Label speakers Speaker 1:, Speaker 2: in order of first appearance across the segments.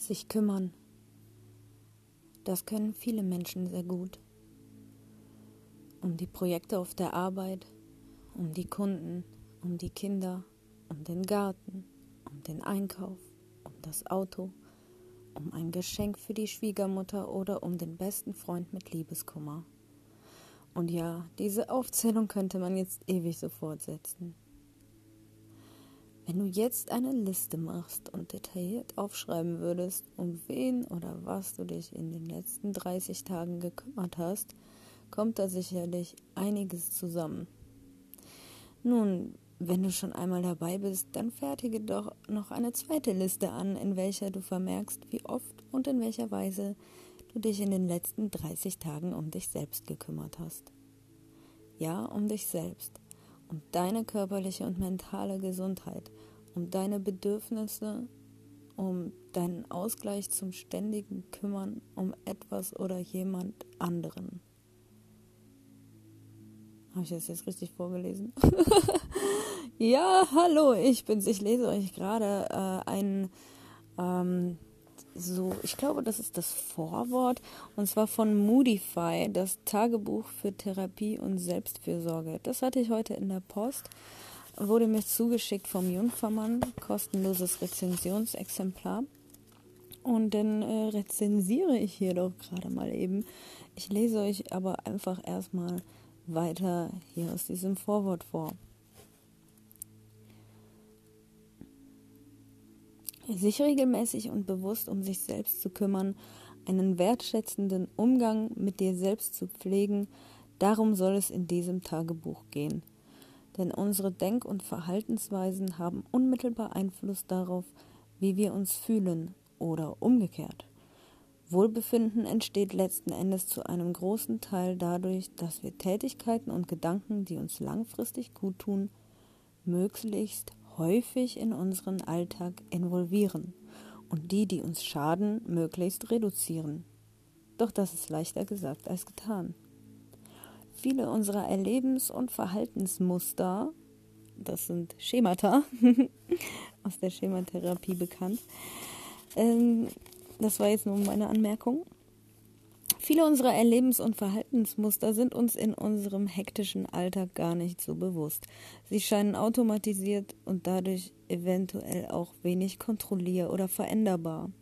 Speaker 1: Sich kümmern. Das können viele Menschen sehr gut. Um die Projekte auf der Arbeit, um die Kunden, um die Kinder, um den Garten, um den Einkauf, um das Auto, um ein Geschenk für die Schwiegermutter oder um den besten Freund mit Liebeskummer. Und ja, diese Aufzählung könnte man jetzt ewig so fortsetzen. Wenn du jetzt eine Liste machst und detailliert aufschreiben würdest, um wen oder was du dich in den letzten 30 Tagen gekümmert hast, kommt da sicherlich einiges zusammen. Nun, wenn du schon einmal dabei bist, dann fertige doch noch eine zweite Liste an, in welcher du vermerkst, wie oft und in welcher Weise du dich in den letzten 30 Tagen um dich selbst gekümmert hast. Ja, um dich selbst, um deine körperliche und mentale Gesundheit, um deine Bedürfnisse, um deinen Ausgleich zum ständigen Kümmern um etwas oder jemand anderen. Habe ich das jetzt richtig vorgelesen? ja, hallo, ich bin's. Ich lese euch gerade äh, ein ähm, so, ich glaube, das ist das Vorwort, und zwar von Moodify, das Tagebuch für Therapie und Selbstfürsorge. Das hatte ich heute in der Post, wurde mir zugeschickt vom Jungfermann, kostenloses Rezensionsexemplar. Und dann äh, rezensiere ich hier doch gerade mal eben. Ich lese euch aber einfach erstmal weiter hier aus diesem Vorwort vor. Sich regelmäßig und bewusst um sich selbst zu kümmern, einen wertschätzenden Umgang mit dir selbst zu pflegen, darum soll es in diesem Tagebuch gehen. Denn unsere Denk- und Verhaltensweisen haben unmittelbar Einfluss darauf, wie wir uns fühlen oder umgekehrt. Wohlbefinden entsteht letzten Endes zu einem großen Teil dadurch, dass wir Tätigkeiten und Gedanken, die uns langfristig gut tun, möglichst häufig in unseren Alltag involvieren und die, die uns schaden, möglichst reduzieren. Doch das ist leichter gesagt als getan. Viele unserer Erlebens- und Verhaltensmuster, das sind Schemata, aus der Schematherapie bekannt, ähm, das war jetzt nur meine Anmerkung, Viele unserer Erlebens- und Verhaltensmuster sind uns in unserem hektischen Alltag gar nicht so bewusst. Sie scheinen automatisiert und dadurch eventuell auch wenig kontrollier- oder veränderbar.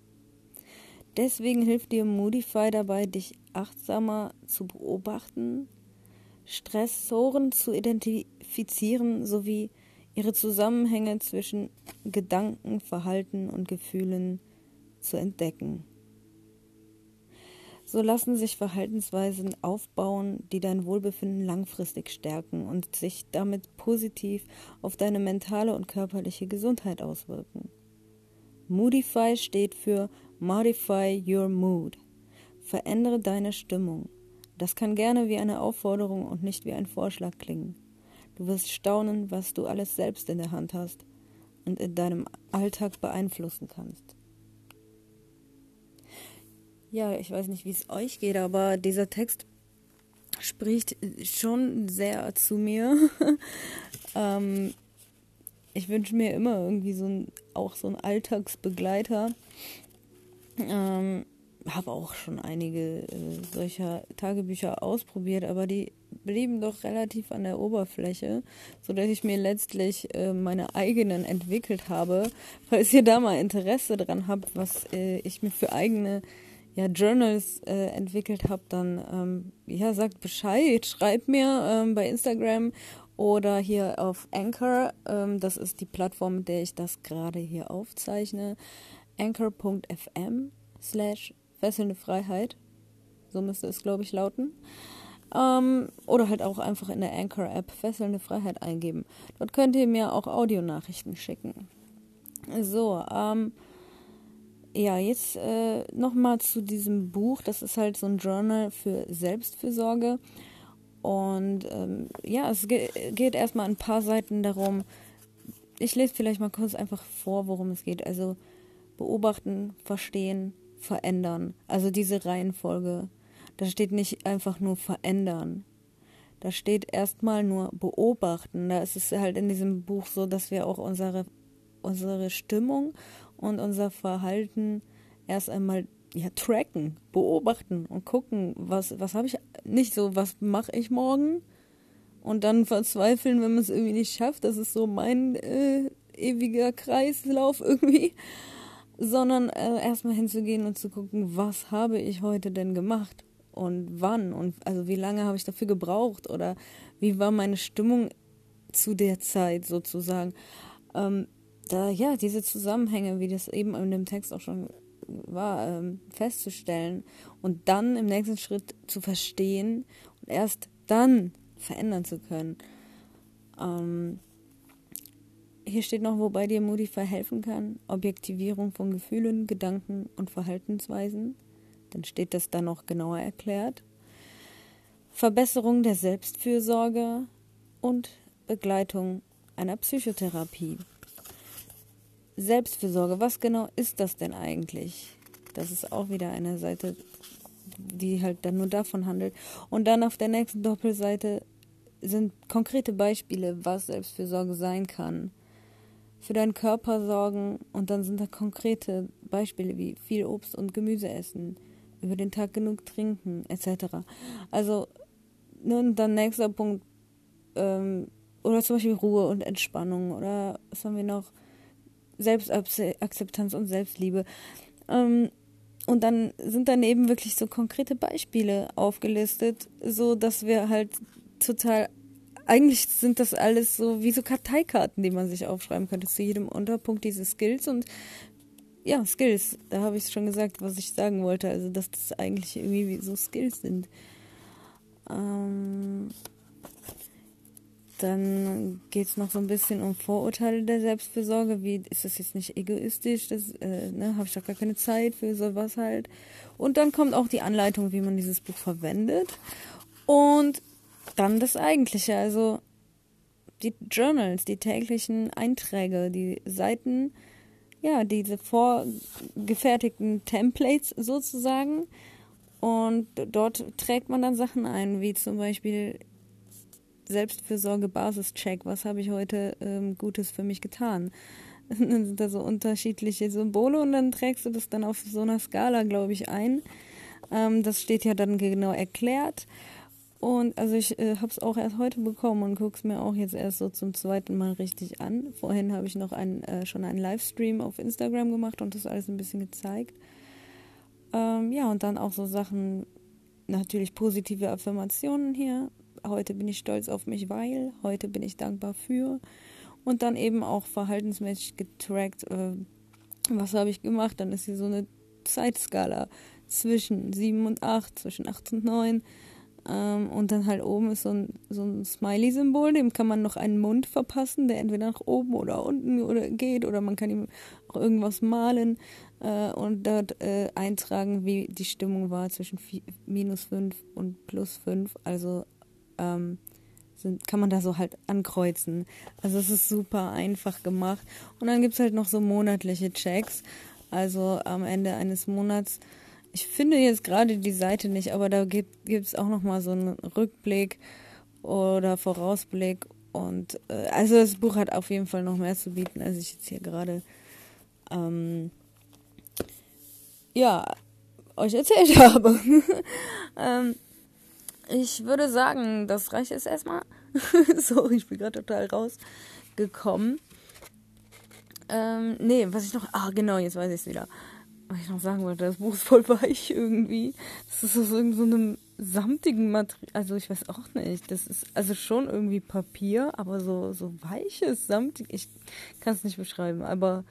Speaker 1: Deswegen hilft dir Modify dabei, dich achtsamer zu beobachten, Stressoren zu identifizieren sowie ihre Zusammenhänge zwischen Gedanken, Verhalten und Gefühlen zu entdecken. So lassen sich Verhaltensweisen aufbauen, die dein Wohlbefinden langfristig stärken und sich damit positiv auf deine mentale und körperliche Gesundheit auswirken. Moodify steht für Modify Your Mood. Verändere deine Stimmung. Das kann gerne wie eine Aufforderung und nicht wie ein Vorschlag klingen. Du wirst staunen, was du alles selbst in der Hand hast und in deinem Alltag beeinflussen kannst. Ja, ich weiß nicht, wie es euch geht, aber dieser Text spricht schon sehr zu mir. ähm, ich wünsche mir immer irgendwie so ein, auch so einen Alltagsbegleiter. Ähm, habe auch schon einige äh, solcher Tagebücher ausprobiert, aber die blieben doch relativ an der Oberfläche, sodass ich mir letztlich äh, meine eigenen entwickelt habe. Falls ihr da mal Interesse dran habt, was äh, ich mir für eigene ja, Journals äh, entwickelt habe, dann ähm, ja, sagt Bescheid, schreibt mir ähm, bei Instagram oder hier auf Anchor. Ähm, das ist die Plattform, mit der ich das gerade hier aufzeichne. Anchor.fm slash fesselnde Freiheit. So müsste es, glaube ich, lauten. Ähm, oder halt auch einfach in der Anchor-App fesselnde Freiheit eingeben. Dort könnt ihr mir auch Audionachrichten schicken. So, ähm, ja, jetzt äh, nochmal zu diesem Buch. Das ist halt so ein Journal für Selbstfürsorge. Und ähm, ja, es ge geht erstmal ein paar Seiten darum. Ich lese vielleicht mal kurz einfach vor, worum es geht. Also beobachten, verstehen, verändern. Also diese Reihenfolge. Da steht nicht einfach nur verändern. Da steht erstmal nur beobachten. Da ist es halt in diesem Buch so, dass wir auch unsere, unsere Stimmung und unser Verhalten erst einmal ja, tracken, beobachten und gucken, was, was habe ich nicht so, was mache ich morgen und dann verzweifeln, wenn man es irgendwie nicht schafft. Das ist so mein äh, ewiger Kreislauf irgendwie. Sondern äh, erstmal hinzugehen und zu gucken, was habe ich heute denn gemacht und wann und also wie lange habe ich dafür gebraucht oder wie war meine Stimmung zu der Zeit sozusagen. Ähm, da ja, diese Zusammenhänge, wie das eben in dem Text auch schon war, ähm, festzustellen und dann im nächsten Schritt zu verstehen und erst dann verändern zu können. Ähm, hier steht noch, wobei dir Moody verhelfen kann, Objektivierung von Gefühlen, Gedanken und Verhaltensweisen. Dann steht das da noch genauer erklärt. Verbesserung der Selbstfürsorge und Begleitung einer Psychotherapie. Selbstfürsorge, was genau ist das denn eigentlich? Das ist auch wieder eine Seite, die halt dann nur davon handelt. Und dann auf der nächsten Doppelseite sind konkrete Beispiele, was Selbstfürsorge sein kann. Für deinen Körper sorgen und dann sind da konkrete Beispiele wie viel Obst und Gemüse essen, über den Tag genug trinken, etc. Also, ne, und dann nächster Punkt, ähm, oder zum Beispiel Ruhe und Entspannung oder was haben wir noch? Selbstakzeptanz und Selbstliebe. Ähm, und dann sind daneben wirklich so konkrete Beispiele aufgelistet, so dass wir halt total eigentlich sind das alles so wie so Karteikarten, die man sich aufschreiben könnte zu jedem Unterpunkt diese Skills und ja, Skills, da habe ich schon gesagt, was ich sagen wollte, also dass das eigentlich irgendwie wie so Skills sind. Ähm, dann geht es noch so ein bisschen um Vorurteile der Selbstfürsorge. Wie ist das jetzt nicht egoistisch? Das äh, ne, habe ich doch gar keine Zeit für sowas halt. Und dann kommt auch die Anleitung, wie man dieses Buch verwendet. Und dann das Eigentliche, also die Journals, die täglichen Einträge, die Seiten, ja, diese vorgefertigten Templates sozusagen. Und dort trägt man dann Sachen ein, wie zum Beispiel Selbstfürsorge-Basischeck. Was habe ich heute ähm, Gutes für mich getan? dann sind da so unterschiedliche Symbole und dann trägst du das dann auf so einer Skala, glaube ich, ein. Ähm, das steht ja dann genau erklärt. Und also ich äh, habe es auch erst heute bekommen und gucke es mir auch jetzt erst so zum zweiten Mal richtig an. Vorhin habe ich noch ein, äh, schon einen Livestream auf Instagram gemacht und das alles ein bisschen gezeigt. Ähm, ja, und dann auch so Sachen, natürlich positive Affirmationen hier, heute bin ich stolz auf mich, weil, heute bin ich dankbar für. Und dann eben auch verhaltensmäßig getrackt, äh, was habe ich gemacht. Dann ist hier so eine Zeitskala zwischen 7 und 8, zwischen 8 und 9. Ähm, und dann halt oben ist so ein, so ein Smiley-Symbol, dem kann man noch einen Mund verpassen, der entweder nach oben oder unten oder geht oder man kann ihm auch irgendwas malen äh, und dort äh, eintragen, wie die Stimmung war zwischen minus 5 und plus 5. Also ähm, sind, kann man da so halt ankreuzen. Also es ist super einfach gemacht. Und dann gibt es halt noch so monatliche Checks. Also am Ende eines Monats. Ich finde jetzt gerade die Seite nicht, aber da gibt es auch noch mal so einen Rückblick oder Vorausblick. Und äh, also das Buch hat auf jeden Fall noch mehr zu bieten, als ich jetzt hier gerade ähm, ja euch erzählt habe. ähm, ich würde sagen, das reicht jetzt erstmal. Sorry, ich bin gerade total rausgekommen. Ähm, nee, was ich noch. Ah, genau, jetzt weiß ich es wieder. Was ich noch sagen wollte, das Buch ist voll weich irgendwie. Das ist aus so, so samtigen Material. Also, ich weiß auch nicht. Das ist also schon irgendwie Papier, aber so, so weiches, samtig. Ich kann es nicht beschreiben, aber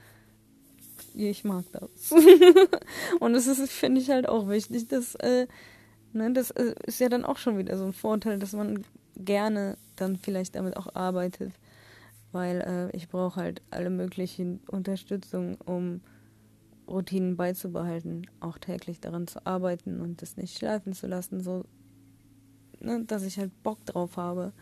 Speaker 1: ich mag das. Und es ist, finde ich halt auch wichtig, dass. Äh, Ne, das äh, ist ja dann auch schon wieder so ein Vorteil, dass man gerne dann vielleicht damit auch arbeitet, weil äh, ich brauche halt alle möglichen Unterstützung, um Routinen beizubehalten, auch täglich daran zu arbeiten und das nicht schleifen zu lassen, so ne, dass ich halt Bock drauf habe.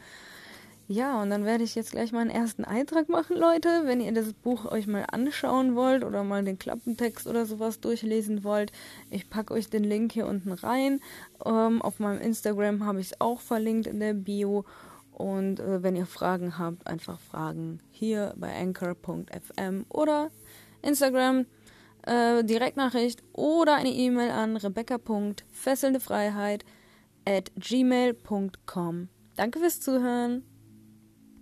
Speaker 1: Ja, und dann werde ich jetzt gleich mal einen ersten Eintrag machen, Leute. Wenn ihr das Buch euch mal anschauen wollt oder mal den Klappentext oder sowas durchlesen wollt, ich packe euch den Link hier unten rein. Ähm, auf meinem Instagram habe ich es auch verlinkt in der Bio. Und äh, wenn ihr Fragen habt, einfach fragen hier bei anchor.fm oder Instagram äh, Direktnachricht oder eine E-Mail an rebecca.fesselndefreiheit at gmail.com. Danke fürs Zuhören.